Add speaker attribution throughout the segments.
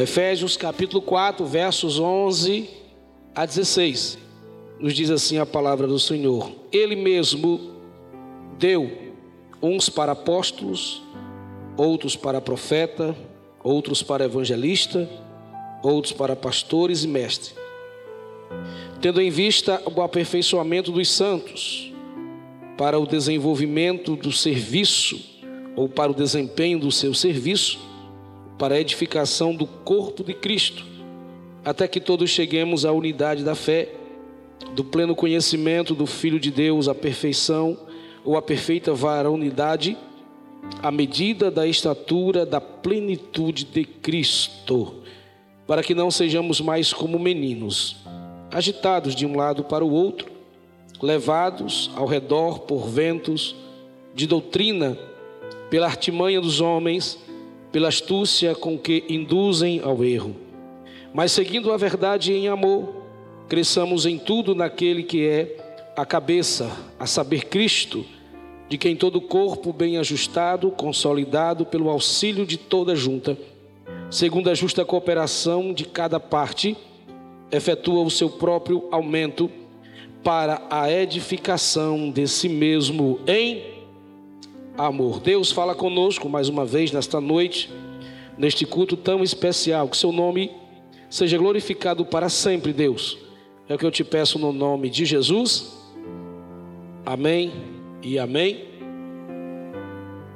Speaker 1: Efésios capítulo 4, versos 11 a 16. Nos diz assim a palavra do Senhor: Ele mesmo deu uns para apóstolos, outros para profeta, outros para evangelista, outros para pastores e mestres, tendo em vista o aperfeiçoamento dos santos, para o desenvolvimento do serviço ou para o desempenho do seu serviço para a edificação do corpo de Cristo, até que todos cheguemos à unidade da fé, do pleno conhecimento do Filho de Deus, à perfeição ou à perfeita varonidade, à medida da estatura da plenitude de Cristo, para que não sejamos mais como meninos, agitados de um lado para o outro, levados ao redor por ventos de doutrina, pela artimanha dos homens, pela astúcia com que induzem ao erro. Mas seguindo a verdade em amor, cresçamos em tudo naquele que é a cabeça, a saber, Cristo, de quem todo o corpo bem ajustado, consolidado pelo auxílio de toda junta, segundo a justa cooperação de cada parte, efetua o seu próprio aumento para a edificação de si mesmo em amor. Deus fala conosco mais uma vez nesta noite, neste culto tão especial. Que seu nome seja glorificado para sempre, Deus. É o que eu te peço no nome de Jesus. Amém e amém.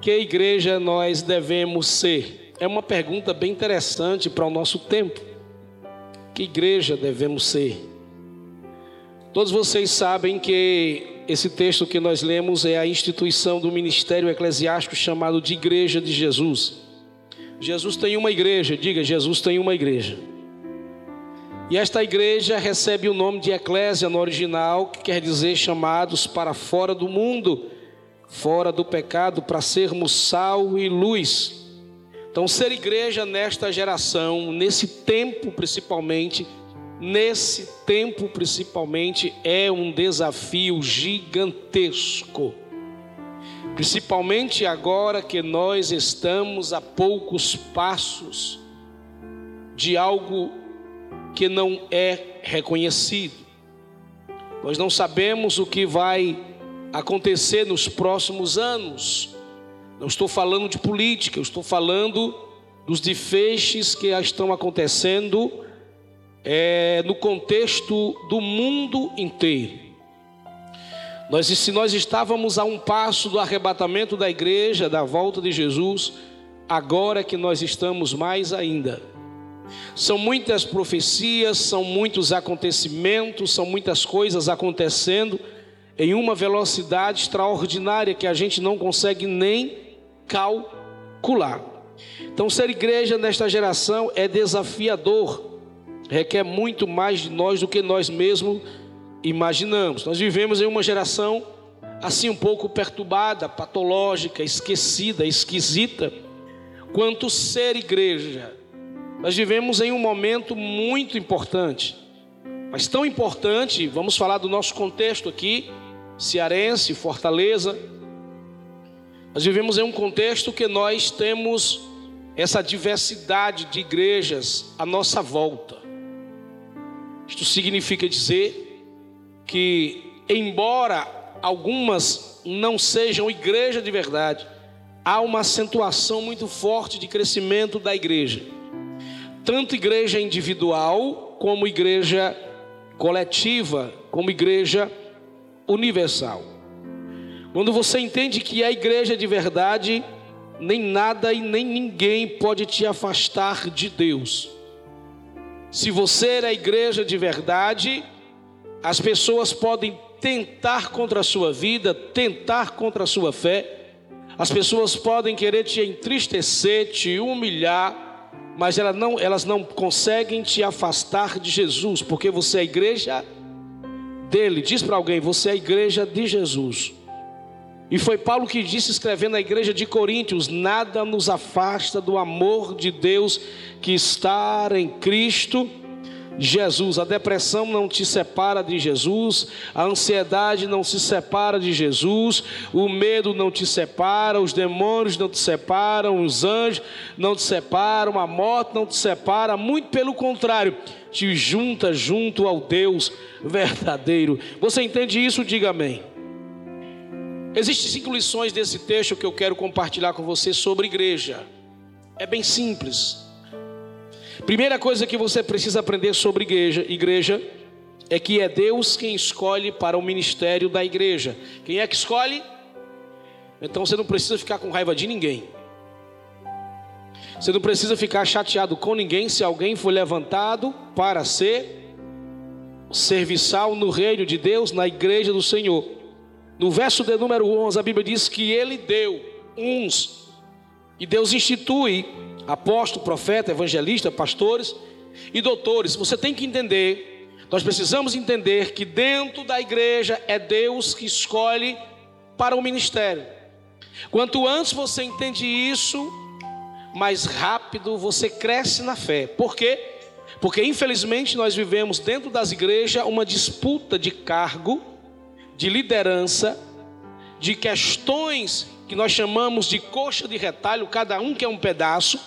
Speaker 1: Que igreja nós devemos ser? É uma pergunta bem interessante para o nosso tempo. Que igreja devemos ser? Todos vocês sabem que esse texto que nós lemos é a instituição do ministério eclesiástico chamado de Igreja de Jesus. Jesus tem uma igreja, diga, Jesus tem uma igreja. E esta igreja recebe o nome de eclésia no original, que quer dizer chamados para fora do mundo, fora do pecado, para sermos sal e luz. Então, ser igreja nesta geração, nesse tempo principalmente, nesse tempo principalmente, é um desafio gigantesco. Principalmente agora que nós estamos a poucos passos de algo que não é reconhecido. Nós não sabemos o que vai acontecer nos próximos anos. Não estou falando de política, eu estou falando dos desfechos que estão acontecendo é, no contexto do mundo inteiro. Nós, se nós estávamos a um passo do arrebatamento da igreja, da volta de Jesus, agora que nós estamos mais ainda. São muitas profecias, são muitos acontecimentos, são muitas coisas acontecendo em uma velocidade extraordinária que a gente não consegue nem calcular. Então, ser igreja nesta geração é desafiador requer muito mais de nós do que nós mesmos imaginamos. Nós vivemos em uma geração assim um pouco perturbada, patológica, esquecida, esquisita, quanto ser igreja. Nós vivemos em um momento muito importante, mas tão importante, vamos falar do nosso contexto aqui, cearense, Fortaleza. Nós vivemos em um contexto que nós temos essa diversidade de igrejas à nossa volta. Isto significa dizer que, embora algumas não sejam igreja de verdade, há uma acentuação muito forte de crescimento da igreja, tanto igreja individual, como igreja coletiva, como igreja universal. Quando você entende que é igreja de verdade, nem nada e nem ninguém pode te afastar de Deus. Se você é igreja de verdade, as pessoas podem tentar contra a sua vida, tentar contra a sua fé, as pessoas podem querer te entristecer, te humilhar, mas elas não, elas não conseguem te afastar de Jesus, porque você é a igreja dele. Diz para alguém: você é a igreja de Jesus. E foi Paulo que disse, escrevendo à igreja de Coríntios: Nada nos afasta do amor de Deus que está em Cristo Jesus. A depressão não te separa de Jesus, a ansiedade não se separa de Jesus, o medo não te separa, os demônios não te separam, os anjos não te separam, a morte não te separa, muito pelo contrário, te junta junto ao Deus verdadeiro. Você entende isso? Diga amém. Existem cinco lições desse texto que eu quero compartilhar com você sobre igreja. É bem simples. Primeira coisa que você precisa aprender sobre igreja, igreja é que é Deus quem escolhe para o ministério da igreja. Quem é que escolhe? Então você não precisa ficar com raiva de ninguém. Você não precisa ficar chateado com ninguém se alguém foi levantado para ser serviçal no reino de Deus, na igreja do Senhor. No verso de número 11, a Bíblia diz que ele deu uns, e Deus institui apóstolo, profeta, evangelista, pastores e doutores. Você tem que entender, nós precisamos entender que dentro da igreja é Deus que escolhe para o ministério. Quanto antes você entende isso, mais rápido você cresce na fé. Por quê? Porque infelizmente nós vivemos dentro das igrejas uma disputa de cargo, de liderança, de questões que nós chamamos de coxa de retalho, cada um quer um pedaço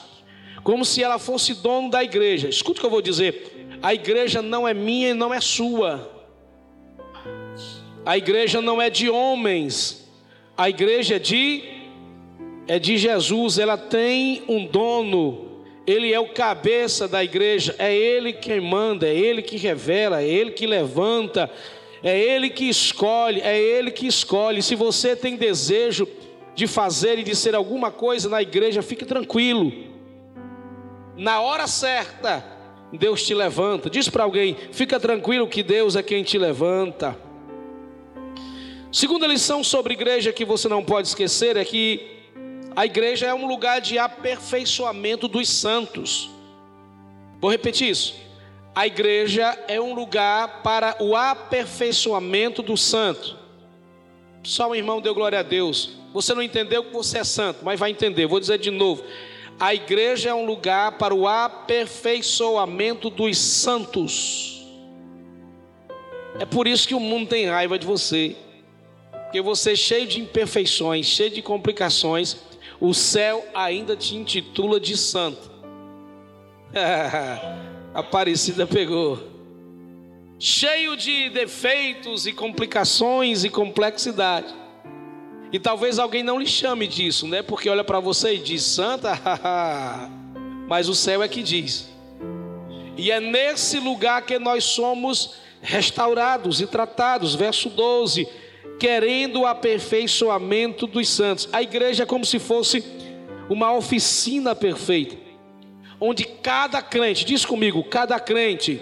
Speaker 1: como se ela fosse dono da igreja. Escuta o que eu vou dizer: a igreja não é minha e não é sua. A igreja não é de homens. A igreja é de é de Jesus, ela tem um dono. Ele é o cabeça da igreja, é ele quem manda, é ele que revela, é ele que levanta, é ele que escolhe, é ele que escolhe. Se você tem desejo de fazer e de ser alguma coisa na igreja, fique tranquilo na hora certa, Deus te levanta. Diz para alguém: fica tranquilo que Deus é quem te levanta. Segunda lição sobre igreja que você não pode esquecer é que a igreja é um lugar de aperfeiçoamento dos santos. Vou repetir isso. A igreja é um lugar para o aperfeiçoamento do santo. Só um irmão deu glória a Deus. Você não entendeu que você é santo, mas vai entender. Vou dizer de novo. A igreja é um lugar para o aperfeiçoamento dos santos. É por isso que o mundo tem raiva de você. Porque você é cheio de imperfeições, cheio de complicações, o céu ainda te intitula de santo. Aparecida pegou. Cheio de defeitos e complicações e complexidade. E talvez alguém não lhe chame disso, né? Porque olha para você e diz: Santa, mas o céu é que diz. E é nesse lugar que nós somos restaurados e tratados. Verso 12: querendo o aperfeiçoamento dos santos. A igreja é como se fosse uma oficina perfeita, onde cada crente, diz comigo, cada crente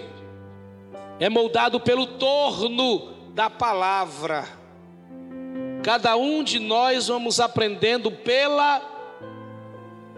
Speaker 1: é moldado pelo torno da palavra. Cada um de nós vamos aprendendo pela.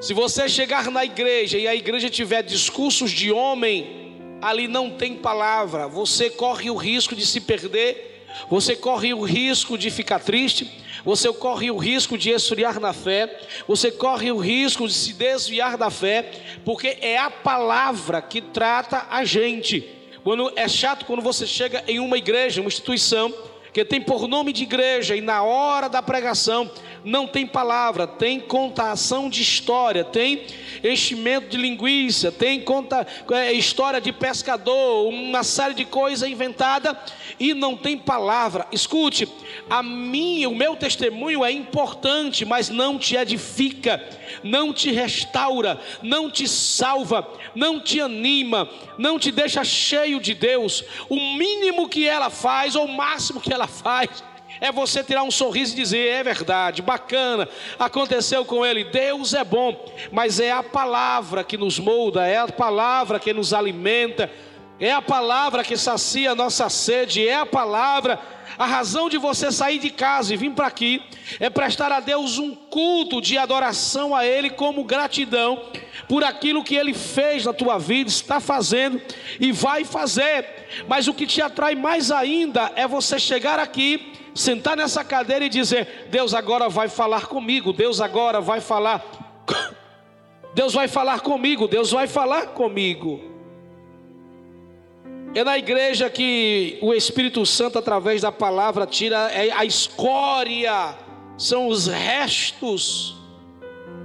Speaker 1: Se você chegar na igreja e a igreja tiver discursos de homem, ali não tem palavra, você corre o risco de se perder, você corre o risco de ficar triste, você corre o risco de esfriar na fé, você corre o risco de se desviar da fé, porque é a palavra que trata a gente. Quando é chato quando você chega em uma igreja, uma instituição, que tem por nome de igreja e na hora da pregação não tem palavra, tem contação de história, tem enchimento de linguiça, tem conta, é, história de pescador, uma série de coisas inventada e não tem palavra. Escute, a minha, o meu testemunho é importante, mas não te edifica, não te restaura, não te salva, não te anima, não te deixa cheio de Deus. O mínimo que ela faz, ou o máximo que ela faz, é você tirar um sorriso e dizer: é verdade, bacana, aconteceu com ele. Deus é bom, mas é a palavra que nos molda, é a palavra que nos alimenta, é a palavra que sacia a nossa sede, é a palavra. A razão de você sair de casa e vir para aqui é prestar a Deus um culto de adoração a Ele como gratidão por aquilo que Ele fez na tua vida, está fazendo e vai fazer. Mas o que te atrai mais ainda é você chegar aqui sentar nessa cadeira e dizer: Deus agora vai falar comigo, Deus agora vai falar, Deus vai falar comigo, Deus vai falar comigo. É na igreja que o Espírito Santo, através da palavra, tira é a escória, são os restos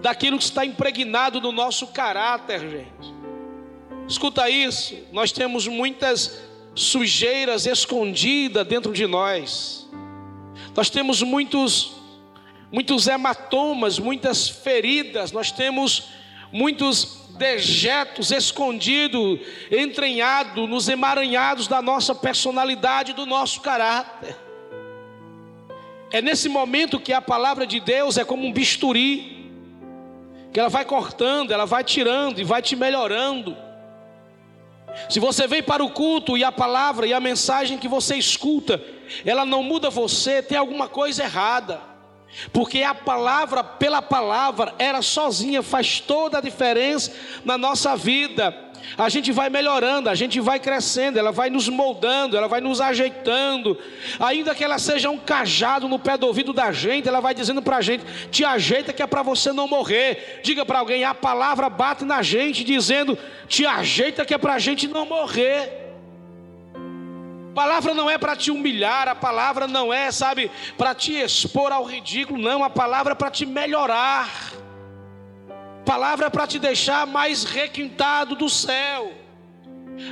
Speaker 1: daquilo que está impregnado no nosso caráter, gente. Escuta isso, nós temos muitas sujeiras escondidas dentro de nós. Nós temos muitos muitos hematomas, muitas feridas, nós temos muitos dejetos escondidos, entranhados nos emaranhados da nossa personalidade, do nosso caráter. É nesse momento que a palavra de Deus é como um bisturi, que ela vai cortando, ela vai tirando e vai te melhorando. Se você vem para o culto e a palavra e a mensagem que você escuta, ela não muda você, tem alguma coisa errada. Porque a palavra, pela palavra, ela sozinha faz toda a diferença na nossa vida. A gente vai melhorando, a gente vai crescendo, ela vai nos moldando, ela vai nos ajeitando. Ainda que ela seja um cajado no pé do ouvido da gente, ela vai dizendo para a gente: te ajeita que é para você não morrer. Diga para alguém: a palavra bate na gente, dizendo: te ajeita que é para a gente não morrer. A palavra não é para te humilhar, a palavra não é, sabe, para te expor ao ridículo, não, a palavra é para te melhorar. Palavra é para te deixar mais requintado do céu.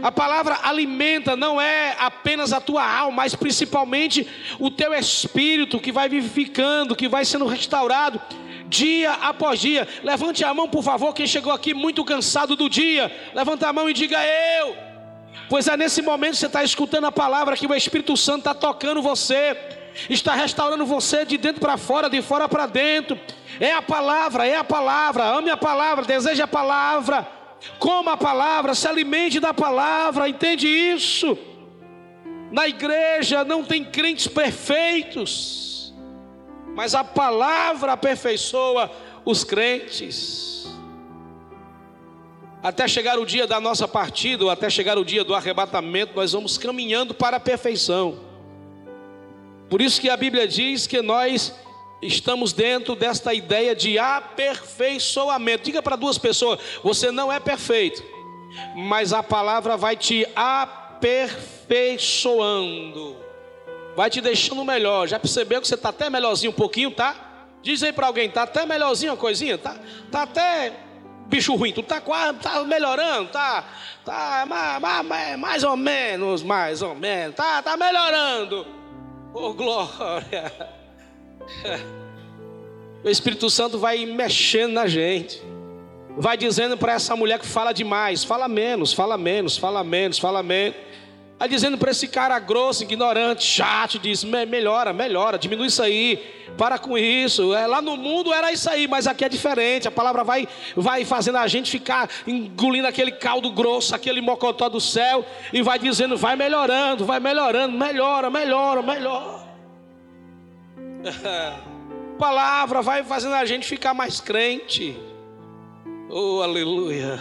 Speaker 1: A palavra alimenta não é apenas a tua alma, mas principalmente o teu espírito que vai vivificando, que vai sendo restaurado dia após dia. Levante a mão, por favor, quem chegou aqui muito cansado do dia. Levanta a mão e diga eu. Pois é nesse momento que você está escutando a palavra que o Espírito Santo está tocando você, está restaurando você de dentro para fora, de fora para dentro. É a palavra, é a palavra. Ame a palavra, deseje a palavra. Coma a palavra, se alimente da palavra, entende isso? Na igreja não tem crentes perfeitos, mas a palavra aperfeiçoa os crentes até chegar o dia da nossa partida, ou até chegar o dia do arrebatamento, nós vamos caminhando para a perfeição. Por isso que a Bíblia diz que nós estamos dentro desta ideia de aperfeiçoamento. Diga para duas pessoas: você não é perfeito, mas a palavra vai te aperfeiçoando, vai te deixando melhor. Já percebeu que você está até melhorzinho um pouquinho, tá? Diz aí para alguém: está até melhorzinho a coisinha? Tá, tá até bicho ruim, tu tá quase, tá melhorando, tá, tá mais, mais, mais ou menos, mais ou menos, tá, tá melhorando. Oh glória! O Espírito Santo vai mexendo na gente. Vai dizendo para essa mulher que fala demais, fala menos, fala menos, fala menos, fala menos. Aí dizendo para esse cara grosso, ignorante, chato, diz: melhora, melhora, diminui isso aí, para com isso. É, lá no mundo era isso aí, mas aqui é diferente. A palavra vai, vai fazendo a gente ficar engolindo aquele caldo grosso, aquele mocotó do céu, e vai dizendo: vai melhorando, vai melhorando, melhora, melhora, melhora. A palavra vai fazendo a gente ficar mais crente. Oh, aleluia.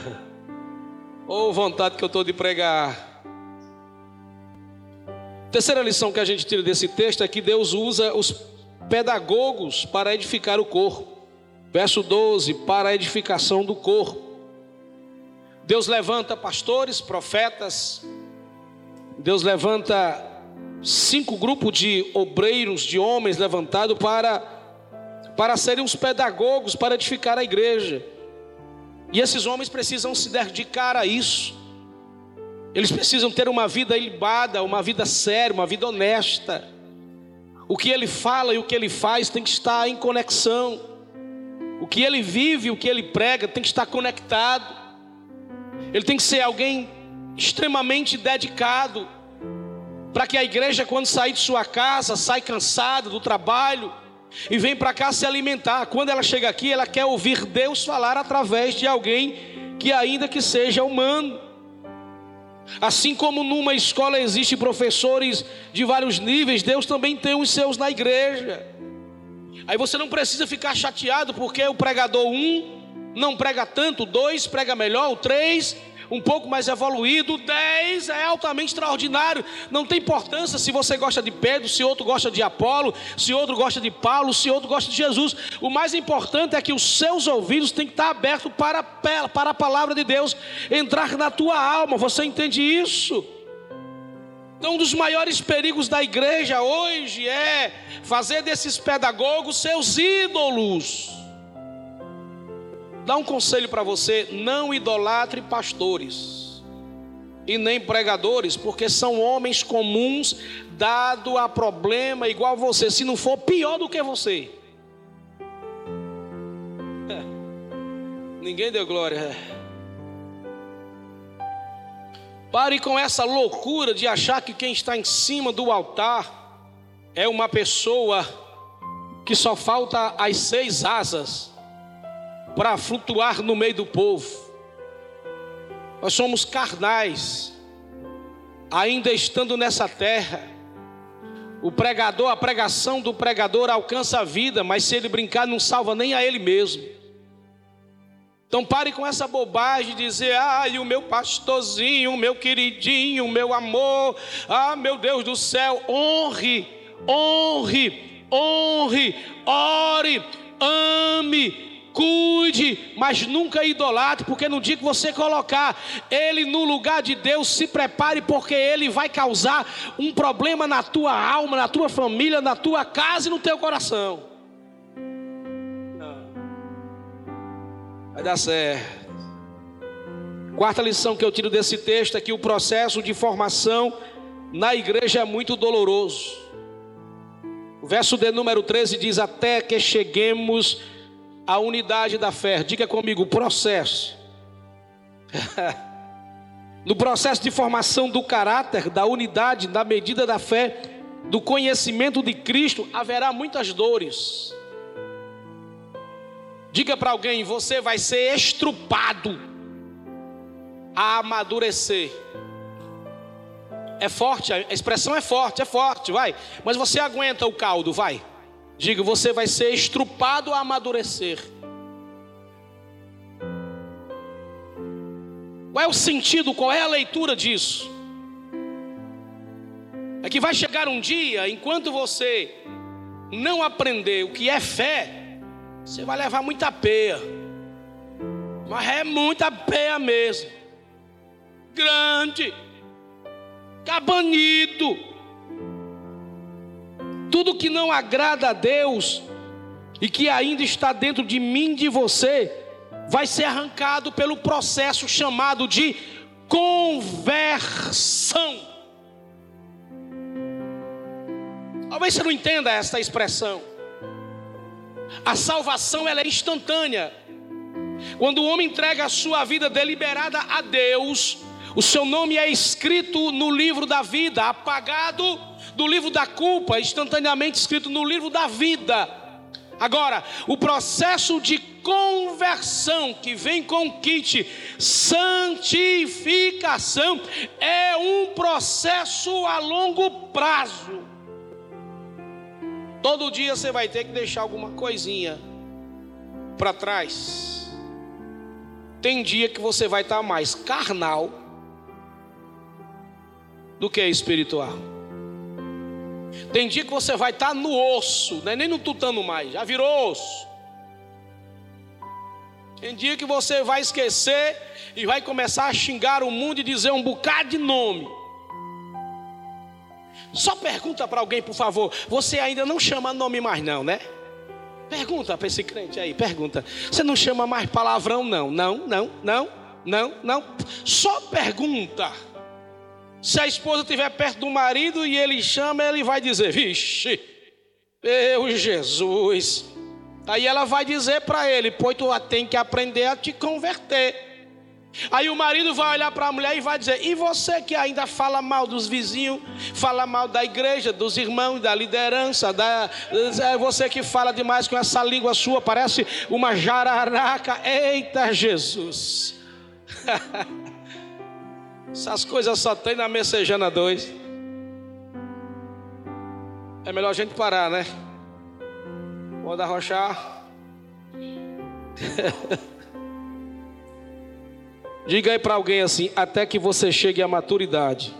Speaker 1: Oh, vontade que eu estou de pregar. Terceira lição que a gente tira desse texto é que Deus usa os pedagogos para edificar o corpo. Verso 12: para a edificação do corpo. Deus levanta pastores, profetas, Deus levanta cinco grupos de obreiros, de homens levantados para, para serem os pedagogos, para edificar a igreja. E esses homens precisam se dedicar a isso. Eles precisam ter uma vida ilibada, uma vida séria, uma vida honesta. O que ele fala e o que ele faz tem que estar em conexão. O que ele vive e o que ele prega tem que estar conectado. Ele tem que ser alguém extremamente dedicado. Para que a igreja, quando sair de sua casa, sai cansada do trabalho e vem para cá se alimentar. Quando ela chega aqui, ela quer ouvir Deus falar através de alguém que, ainda que seja humano. Assim como numa escola existem professores de vários níveis, Deus também tem os seus na igreja. Aí você não precisa ficar chateado porque o pregador um não prega tanto, dois prega melhor, o três um pouco mais evoluído, 10 é altamente extraordinário. Não tem importância se você gosta de Pedro, se outro gosta de Apolo, se outro gosta de Paulo, se outro gosta de Jesus. O mais importante é que os seus ouvidos têm que estar abertos para, para a palavra de Deus entrar na tua alma. Você entende isso? Então, um dos maiores perigos da igreja hoje é fazer desses pedagogos seus ídolos. Dá um conselho para você: não idolatre pastores e nem pregadores, porque são homens comuns, dado a problema igual você, se não for pior do que você. Ninguém deu glória. Pare com essa loucura de achar que quem está em cima do altar é uma pessoa que só falta as seis asas para flutuar no meio do povo. Nós somos carnais, ainda estando nessa terra. O pregador, a pregação do pregador alcança a vida, mas se ele brincar, não salva nem a ele mesmo. Então pare com essa bobagem de dizer, ai, o meu pastorzinho, o meu queridinho, o meu amor, ah, meu Deus do céu, honre, honre, honre, ore, ame, cuide, mas nunca idolatre, porque no dia que você colocar ele no lugar de Deus, se prepare, porque ele vai causar um problema na tua alma, na tua família, na tua casa e no teu coração. Vai dar certo. Quarta lição que eu tiro desse texto é que o processo de formação na igreja é muito doloroso. O verso de número 13 diz: Até que cheguemos à unidade da fé. Diga comigo, processo. no processo de formação do caráter, da unidade, da medida da fé, do conhecimento de Cristo, haverá muitas dores. Diga para alguém: você vai ser estrupado a amadurecer. É forte, a expressão é forte, é forte, vai. Mas você aguenta o caldo, vai. Diga, você vai ser estrupado a amadurecer. Qual é o sentido, qual é a leitura disso? É que vai chegar um dia, enquanto você não aprender o que é fé, você vai levar muita peia. Mas é muita peia mesmo. Grande. Cabanito. Tudo que não agrada a Deus e que ainda está dentro de mim, de você, vai ser arrancado pelo processo chamado de conversão. Talvez você não entenda essa expressão. A salvação ela é instantânea. Quando o homem entrega a sua vida deliberada a Deus, o seu nome é escrito no livro da vida, apagado do livro da culpa, instantaneamente escrito no livro da vida. Agora, o processo de conversão que vem com o kit santificação é um processo a longo prazo. Todo dia você vai ter que deixar alguma coisinha para trás. Tem dia que você vai estar mais carnal do que espiritual. Tem dia que você vai estar no osso, não é nem no tutano mais, já virou osso. Tem dia que você vai esquecer e vai começar a xingar o mundo e dizer um bocado de nome. Só pergunta para alguém, por favor. Você ainda não chama nome mais, não, né? Pergunta para esse crente aí, pergunta. Você não chama mais palavrão, não? Não, não, não, não, não. Só pergunta. Se a esposa estiver perto do marido e ele chama, ele vai dizer: Vixe, meu Jesus. Aí ela vai dizer para ele: Pois tu tem que aprender a te converter. Aí o marido vai olhar para a mulher e vai dizer: E você que ainda fala mal dos vizinhos, fala mal da igreja, dos irmãos, da liderança, da, é você que fala demais com essa língua sua, parece uma jararaca. Eita Jesus! Essas coisas só tem na Messejana 2. É melhor a gente parar, né? Pode arrochar. Diga aí para alguém assim: até que você chegue à maturidade,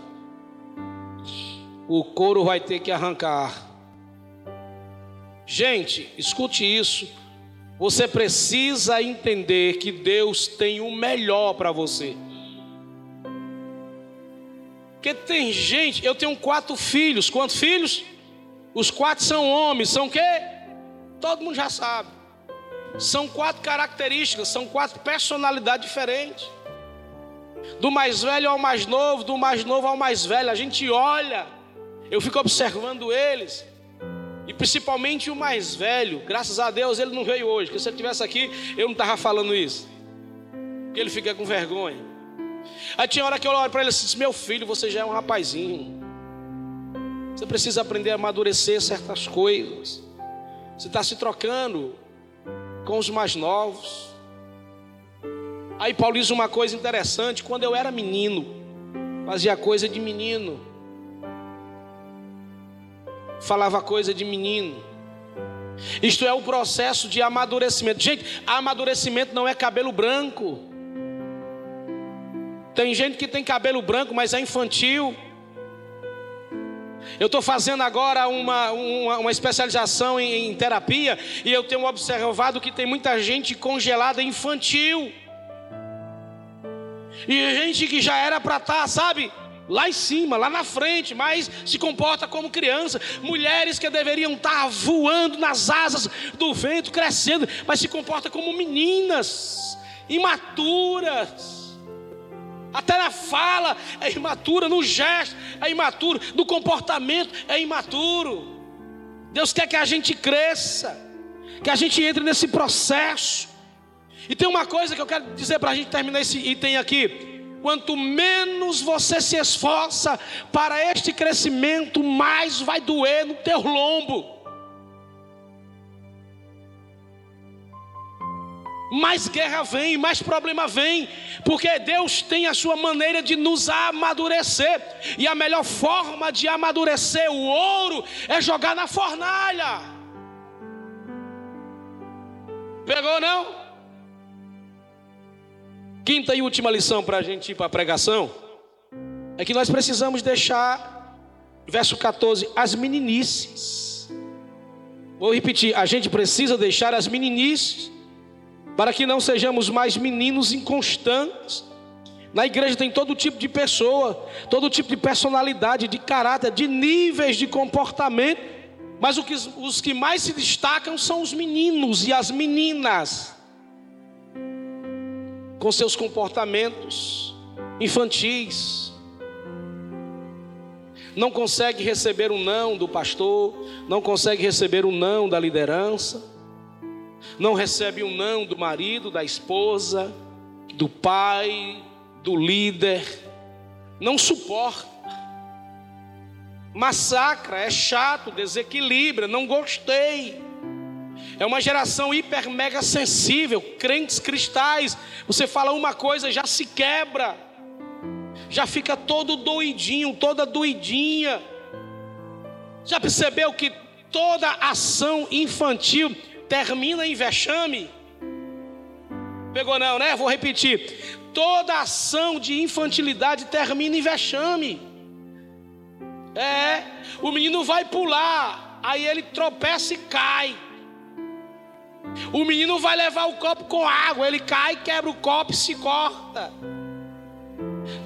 Speaker 1: o couro vai ter que arrancar. Gente, escute isso. Você precisa entender que Deus tem o melhor para você. Porque tem gente, eu tenho quatro filhos. Quantos filhos? Os quatro são homens. São quê? Todo mundo já sabe. São quatro características, são quatro personalidades diferentes. Do mais velho ao mais novo, do mais novo ao mais velho. A gente olha, eu fico observando eles. E principalmente o mais velho, graças a Deus ele não veio hoje, porque se ele estivesse aqui, eu não estava falando isso. Porque ele fica com vergonha. Aí tinha hora que eu olho para ele e disse: Meu filho, você já é um rapazinho. Você precisa aprender a amadurecer certas coisas. Você está se trocando com os mais novos. Aí Paulo diz uma coisa interessante: quando eu era menino, fazia coisa de menino, falava coisa de menino. Isto é o processo de amadurecimento. Gente, amadurecimento não é cabelo branco. Tem gente que tem cabelo branco, mas é infantil. Eu estou fazendo agora uma, uma, uma especialização em, em, terapia e eu tenho observado que tem muita gente congelada infantil. E gente que já era para estar, tá, sabe, lá em cima, lá na frente, mas se comporta como criança. Mulheres que deveriam estar tá voando nas asas do vento, crescendo, mas se comporta como meninas, imaturas. Até na fala é imatura, no gesto é imaturo, no comportamento é imaturo. Deus quer que a gente cresça, que a gente entre nesse processo. E tem uma coisa que eu quero dizer para a gente terminar esse item aqui. Quanto menos você se esforça para este crescimento, mais vai doer no teu lombo. Mais guerra vem, mais problema vem, porque Deus tem a sua maneira de nos amadurecer, e a melhor forma de amadurecer o ouro é jogar na fornalha. Pegou não? Quinta e última lição para a gente ir para a pregação é que nós precisamos deixar, verso 14, as meninices. Vou repetir: a gente precisa deixar as meninices para que não sejamos mais meninos inconstantes. Na igreja tem todo tipo de pessoa, todo tipo de personalidade, de caráter, de níveis de comportamento, mas que, os que mais se destacam são os meninos e as meninas, com seus comportamentos infantis. Não consegue receber um não do pastor, não consegue receber um não da liderança não recebe um não do marido, da esposa, do pai, do líder, não suporta, massacra, é chato, desequilibra, não gostei. É uma geração hiper mega sensível, crentes cristais. Você fala uma coisa, já se quebra, já fica todo doidinho, toda doidinha. Já percebeu que toda ação infantil termina em vexame. Pegou não, né? Vou repetir. Toda ação de infantilidade termina em vexame. É, o menino vai pular, aí ele tropeça e cai. O menino vai levar o copo com água, ele cai, quebra o copo e se corta.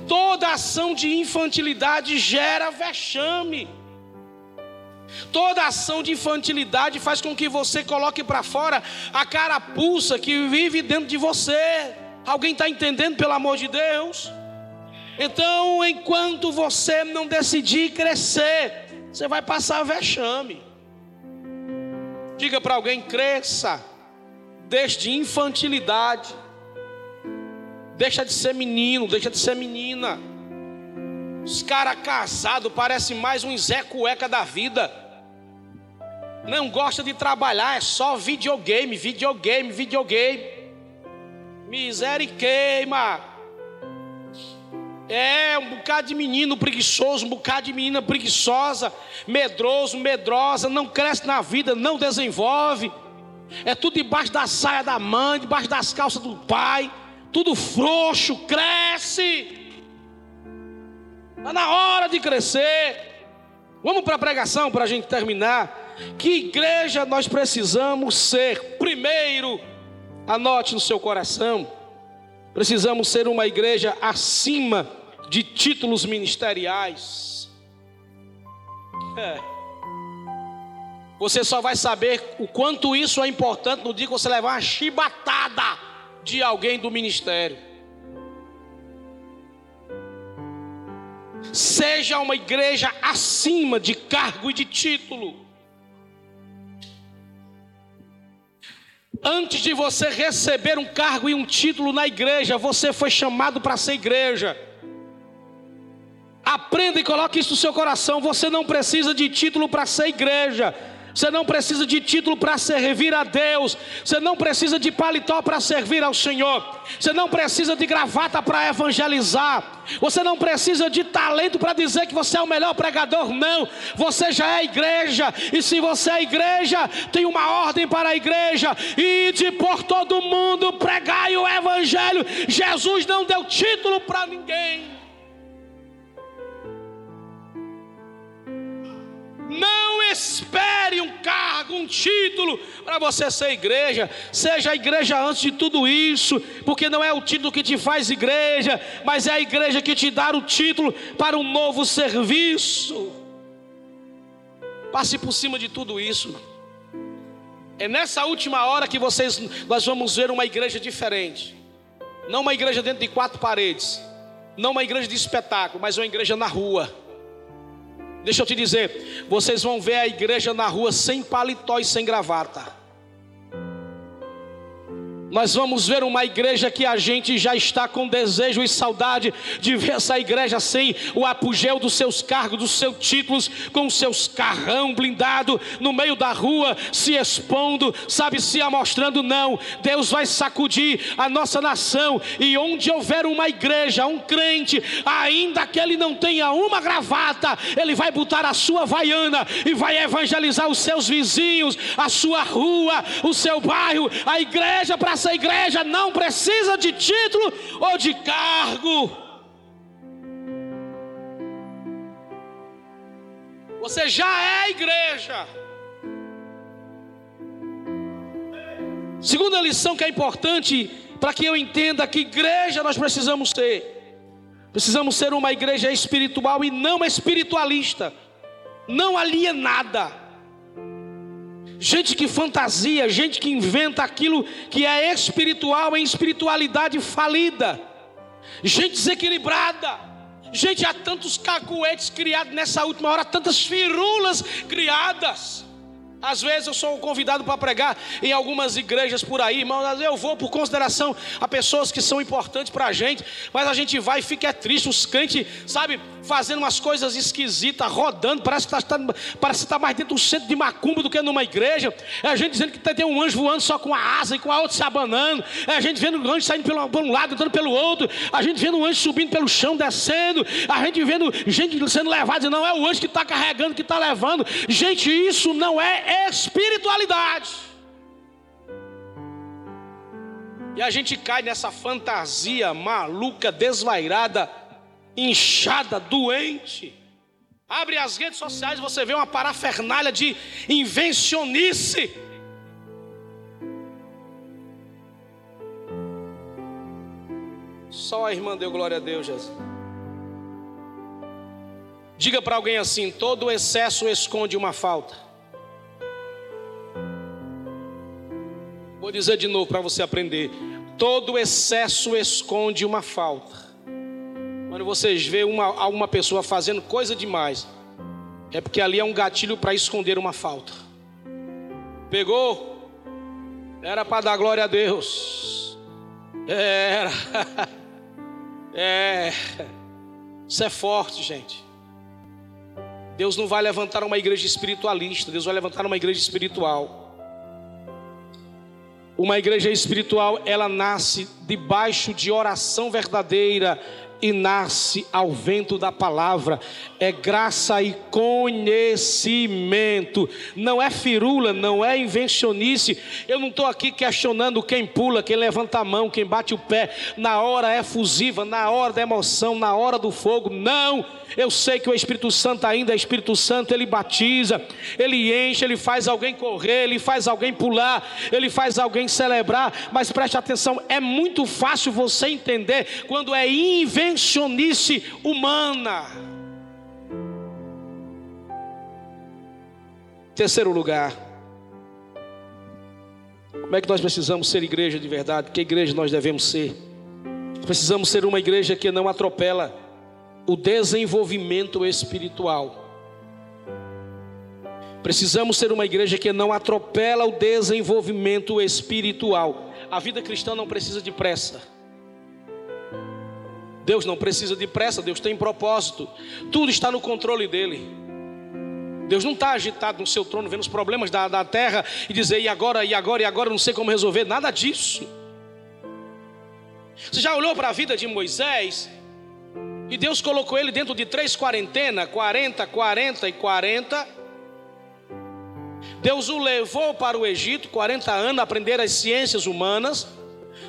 Speaker 1: Toda ação de infantilidade gera vexame. Toda ação de infantilidade faz com que você coloque para fora a carapuça que vive dentro de você. Alguém está entendendo, pelo amor de Deus? Então, enquanto você não decidir crescer, você vai passar vexame. Diga para alguém: cresça, deixe de infantilidade, deixa de ser menino, deixa de ser menina. Os caras casados parecem mais um Zé Cueca da vida não gosta de trabalhar, é só videogame, videogame, videogame. Miséria e queima. É um bocado de menino preguiçoso, um bocado de menina preguiçosa, medroso, medrosa, não cresce na vida, não desenvolve. É tudo debaixo da saia da mãe, debaixo das calças do pai, tudo frouxo, cresce. Está na hora de crescer. Vamos para a pregação para a gente terminar. Que igreja nós precisamos ser? Primeiro, anote no seu coração, precisamos ser uma igreja acima de títulos ministeriais. É. Você só vai saber o quanto isso é importante no dia que você levar uma chibatada de alguém do ministério. Seja uma igreja acima de cargo e de título. Antes de você receber um cargo e um título na igreja, você foi chamado para ser igreja. Aprenda e coloque isso no seu coração. Você não precisa de título para ser igreja. Você não precisa de título para servir a Deus. Você não precisa de paletó para servir ao Senhor. Você não precisa de gravata para evangelizar. Você não precisa de talento para dizer que você é o melhor pregador. Não. Você já é igreja. E se você é igreja, tem uma ordem para a igreja: ide por todo mundo, pregai o evangelho. Jesus não deu título para ninguém. Não espere título para você ser igreja. Seja a igreja antes de tudo isso, porque não é o título que te faz igreja, mas é a igreja que te dá o título para um novo serviço. Passe por cima de tudo isso. É nessa última hora que vocês nós vamos ver uma igreja diferente. Não uma igreja dentro de quatro paredes, não uma igreja de espetáculo, mas uma igreja na rua Deixa eu te dizer, vocês vão ver a igreja na rua sem paletó e sem gravata. Nós vamos ver uma igreja que a gente já está com desejo e saudade de ver essa igreja sem o apogeu dos seus cargos, dos seus títulos, com seus carrão blindado no meio da rua, se expondo, sabe, se amostrando. Não, Deus vai sacudir a nossa nação e onde houver uma igreja, um crente, ainda que ele não tenha uma gravata, ele vai botar a sua vaiana e vai evangelizar os seus vizinhos, a sua rua, o seu bairro, a igreja para essa igreja não precisa de título ou de cargo. Você já é igreja. Segunda lição que é importante para que eu entenda que igreja nós precisamos ser. Precisamos ser uma igreja espiritual e não espiritualista, não alienada gente que fantasia, gente que inventa aquilo que é espiritual em espiritualidade falida, gente desequilibrada, gente há tantos cacuetes criados nessa última hora, tantas firulas criadas. Às vezes eu sou convidado para pregar em algumas igrejas por aí, irmão. Eu vou por consideração a pessoas que são importantes para a gente, mas a gente vai e fica triste. Os crentes, sabe, fazendo umas coisas esquisitas, rodando, parece que está parece tá mais dentro do centro de macumba do que numa igreja. É gente dizendo que tem um anjo voando só com a asa e com a outra se abanando. É gente vendo o anjo saindo pelo, por um lado, entrando pelo outro. A gente vendo o anjo subindo pelo chão, descendo. A gente vendo gente sendo levada, não é o anjo que está carregando, que está levando. Gente, isso não é espiritualidade. E a gente cai nessa fantasia maluca, desvairada, inchada, doente. Abre as redes sociais, você vê uma parafernália de invencionice. Só a irmã deu glória a Deus, Jesus. Diga para alguém assim: todo excesso esconde uma falta. Vou dizer de novo para você aprender. Todo excesso esconde uma falta. Quando vocês vê uma, alguma pessoa fazendo coisa demais, é porque ali é um gatilho para esconder uma falta. Pegou? Era para dar glória a Deus. Era. É. Isso é forte, gente. Deus não vai levantar uma igreja espiritualista, Deus vai levantar uma igreja espiritual. Uma igreja espiritual, ela nasce debaixo de oração verdadeira e nasce ao vento da palavra. É graça e conhecimento. Não é firula, não é invencionice. Eu não estou aqui questionando quem pula, quem levanta a mão, quem bate o pé. Na hora efusiva, na hora da emoção, na hora do fogo. Não eu sei que o Espírito Santo ainda é Espírito Santo, ele batiza, ele enche, ele faz alguém correr, ele faz alguém pular, ele faz alguém celebrar, mas preste atenção, é muito fácil você entender quando é invencionice invencionice humana. Terceiro lugar, como é que nós precisamos ser igreja de verdade? Que igreja nós devemos ser? Precisamos ser uma igreja que não atropela o desenvolvimento espiritual. Precisamos ser uma igreja que não atropela o desenvolvimento espiritual. A vida cristã não precisa de pressa. Deus não precisa de pressa, Deus tem propósito. Tudo está no controle dele. Deus não está agitado no seu trono, vendo os problemas da, da terra e dizer, e agora, e agora, e agora, não sei como resolver. Nada disso. Você já olhou para a vida de Moisés? E Deus colocou ele dentro de três quarentenas: 40, 40 e 40 Deus o levou para o Egito, 40 anos, a aprender as ciências humanas.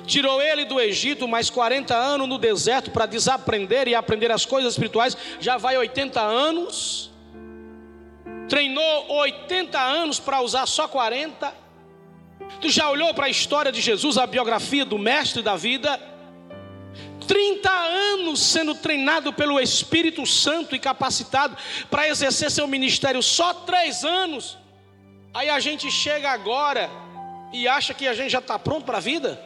Speaker 1: Tirou ele do Egito, mais 40 anos no deserto para desaprender e aprender as coisas espirituais. Já vai 80 anos. Treinou 80 anos para usar só 40. Tu já olhou para a história de Jesus, a biografia do mestre da vida? 30 anos sendo treinado pelo Espírito Santo e capacitado para exercer seu ministério, só três anos Aí a gente chega agora e acha que a gente já está pronto para a vida.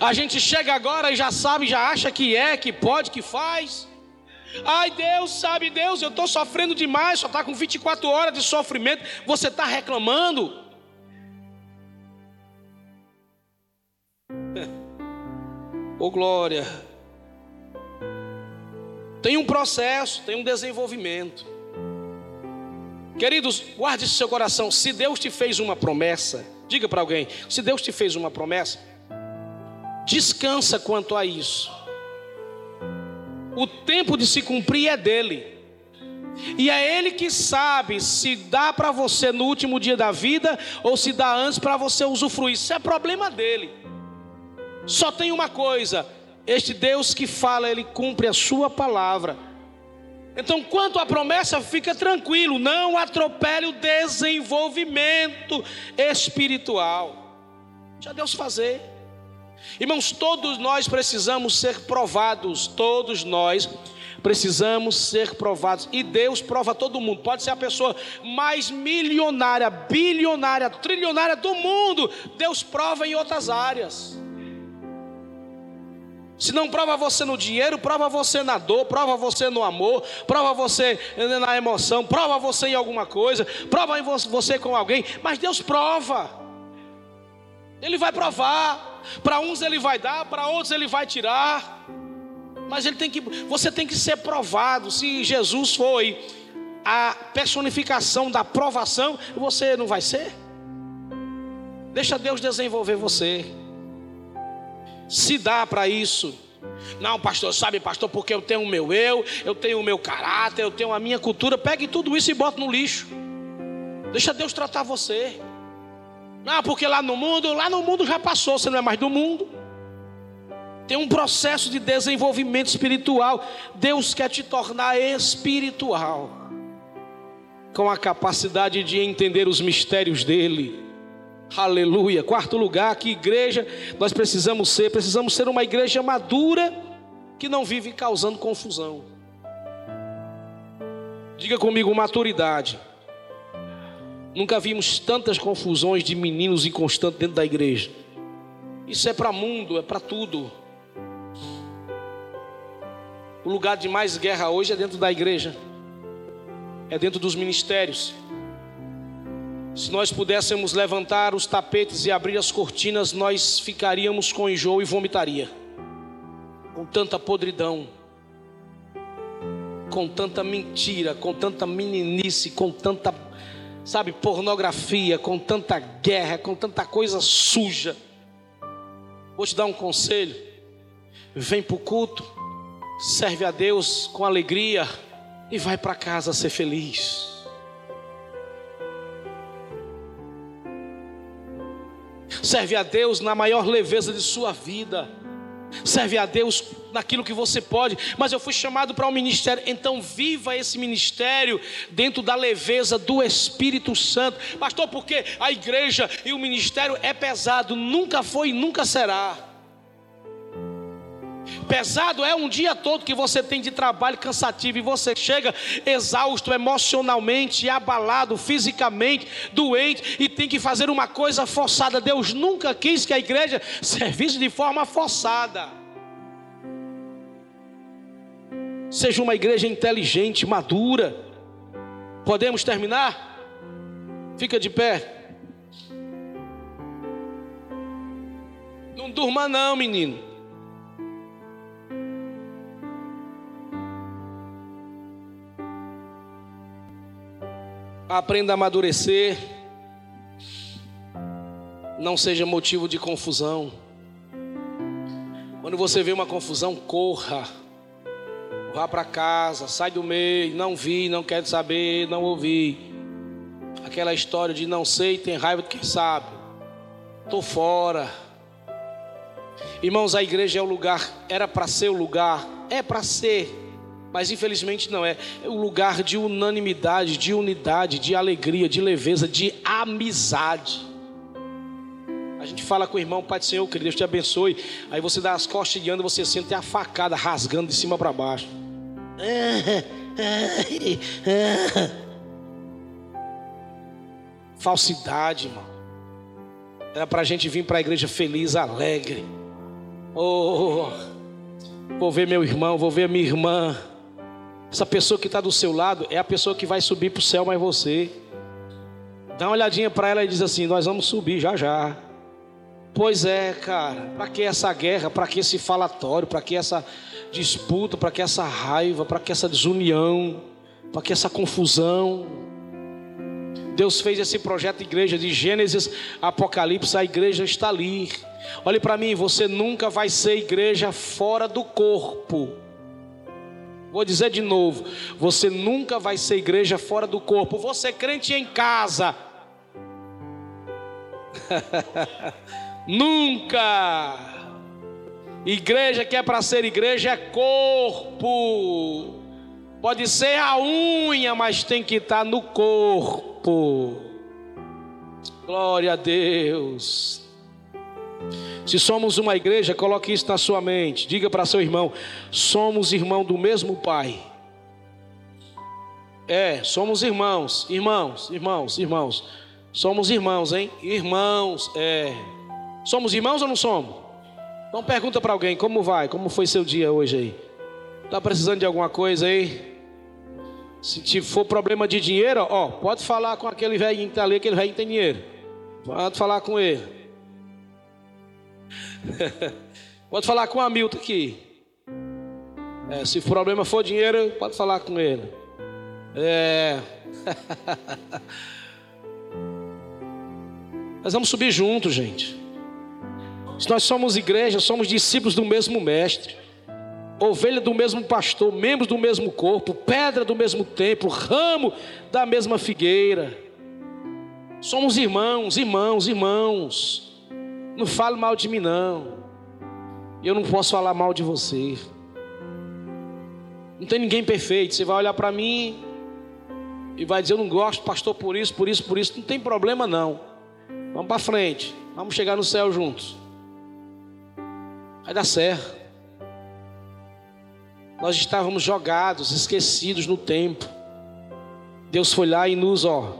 Speaker 1: A gente chega agora e já sabe, já acha que é, que pode, que faz. Ai Deus, sabe Deus, eu estou sofrendo demais, só está com 24 horas de sofrimento, você está reclamando. Oh glória. Tem um processo, tem um desenvolvimento. Queridos, guarde seu coração. Se Deus te fez uma promessa, diga para alguém: se Deus te fez uma promessa, descansa quanto a isso. O tempo de se cumprir é dele. E é Ele que sabe se dá para você no último dia da vida ou se dá antes para você usufruir. Isso é problema dele. Só tem uma coisa: este Deus que fala, Ele cumpre a Sua palavra. Então, quanto à promessa, fica tranquilo, não atropele o desenvolvimento espiritual. Já Deus fazer. Irmãos, todos nós precisamos ser provados, todos nós precisamos ser provados. E Deus prova todo mundo. Pode ser a pessoa mais milionária, bilionária, trilionária do mundo. Deus prova em outras áreas. Se não prova você no dinheiro, prova você na dor, prova você no amor, prova você na emoção, prova você em alguma coisa, prova em você com alguém, mas Deus prova. Ele vai provar. Para uns ele vai dar, para outros ele vai tirar. Mas ele tem que, você tem que ser provado. Se Jesus foi a personificação da provação, você não vai ser? Deixa Deus desenvolver você se dá para isso. Não, pastor, sabe, pastor, porque eu tenho o meu eu, eu tenho o meu caráter, eu tenho a minha cultura. Pegue tudo isso e bota no lixo. Deixa Deus tratar você. Não, porque lá no mundo, lá no mundo já passou, você não é mais do mundo. Tem um processo de desenvolvimento espiritual. Deus quer te tornar espiritual, com a capacidade de entender os mistérios dEle Aleluia. Quarto lugar, que igreja nós precisamos ser? Precisamos ser uma igreja madura que não vive causando confusão. Diga comigo, maturidade. Nunca vimos tantas confusões de meninos inconstantes dentro da igreja. Isso é para mundo, é para tudo. O lugar de mais guerra hoje é dentro da igreja, é dentro dos ministérios. Se nós pudéssemos levantar os tapetes e abrir as cortinas, nós ficaríamos com enjoo e vomitaria. Com tanta podridão, com tanta mentira, com tanta meninice, com tanta, sabe, pornografia, com tanta guerra, com tanta coisa suja. Vou te dar um conselho: vem para o culto, serve a Deus com alegria e vai para casa ser feliz. Serve a Deus na maior leveza de sua vida. Serve a Deus naquilo que você pode, mas eu fui chamado para um ministério, então viva esse ministério dentro da leveza do Espírito Santo, pastor, porque a igreja e o ministério é pesado, nunca foi e nunca será. Pesado é um dia todo que você tem de trabalho cansativo e você chega exausto emocionalmente, abalado fisicamente, doente e tem que fazer uma coisa forçada. Deus nunca quis que a igreja servisse de forma forçada. Seja uma igreja inteligente, madura. Podemos terminar? Fica de pé. Não durma não, menino. Aprenda a amadurecer. Não seja motivo de confusão. Quando você vê uma confusão, corra. Vá para casa, sai do meio, não vi, não quero saber, não ouvi. Aquela história de não sei, tem raiva de quem sabe. Tô fora. Irmãos, a igreja é o lugar, era para ser o lugar, é para ser, mas infelizmente não é. É o lugar de unanimidade, de unidade, de alegria, de leveza, de amizade. Gente fala com o irmão, Pai do Senhor, que Deus te abençoe. Aí você dá as costas e anda, você sente a facada rasgando de cima para baixo. Falsidade, irmão. Era para a gente vir para a igreja feliz, alegre. Oh, vou ver meu irmão, vou ver minha irmã. Essa pessoa que está do seu lado é a pessoa que vai subir para o céu, mas você. Dá uma olhadinha para ela e diz assim: Nós vamos subir já já. Pois é, cara. Para que essa guerra? Para que esse falatório? Para que essa disputa? Para que essa raiva? Para que essa desunião? Para que essa confusão? Deus fez esse projeto de igreja de Gênesis, Apocalipse, a igreja está ali. Olhe para mim, você nunca vai ser igreja fora do corpo. Vou dizer de novo: você nunca vai ser igreja fora do corpo. Você crente em casa. nunca. Igreja que é para ser igreja é corpo. Pode ser a unha, mas tem que estar no corpo. Glória a Deus. Se somos uma igreja, coloque isso na sua mente. Diga para seu irmão: somos irmão do mesmo Pai. É, somos irmãos, irmãos, irmãos, irmãos. Somos irmãos, hein? Irmãos, é. Somos irmãos ou não somos? Então pergunta para alguém: como vai? Como foi seu dia hoje aí? Tá precisando de alguma coisa aí? Se for problema de dinheiro, ó, pode falar com aquele velhinho que está ali, aquele velhinho tem dinheiro. Pode falar com ele. pode falar com o Hamilton aqui. É, se o problema for dinheiro, pode falar com ele. É. Nós vamos subir juntos, gente. Se nós somos igreja, somos discípulos do mesmo mestre, ovelha do mesmo pastor, membros do mesmo corpo, pedra do mesmo templo, ramo da mesma figueira. Somos irmãos, irmãos, irmãos. Não fale mal de mim, não. Eu não posso falar mal de você. Não tem ninguém perfeito. Você vai olhar para mim e vai dizer: Eu não gosto, pastor, por isso, por isso, por isso. Não tem problema, não. Vamos para frente. Vamos chegar no céu juntos. Vai dar certo. Nós estávamos jogados, esquecidos no tempo. Deus foi lá e nos, ó,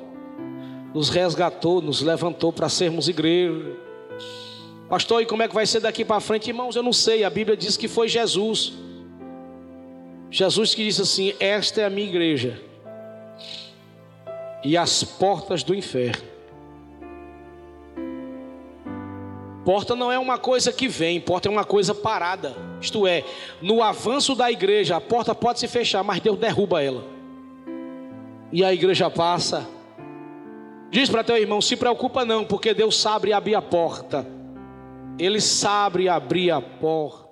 Speaker 1: nos resgatou, nos levantou para sermos igreja. Pastor, e como é que vai ser daqui para frente? Irmãos, eu não sei. A Bíblia diz que foi Jesus. Jesus que disse assim: Esta é a minha igreja. E as portas do inferno. Porta não é uma coisa que vem, porta é uma coisa parada. Isto é, no avanço da igreja, a porta pode se fechar, mas Deus derruba ela. E a igreja passa. Diz para teu irmão: se preocupa não, porque Deus sabe abrir a porta. Ele sabe abrir a porta.